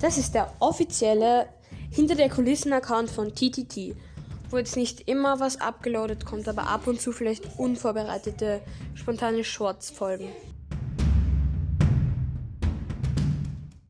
Das ist der offizielle hinter der Kulissen-Account von TTT, wo jetzt nicht immer was abgeloadet kommt, aber ab und zu vielleicht unvorbereitete, spontane Shorts folgen.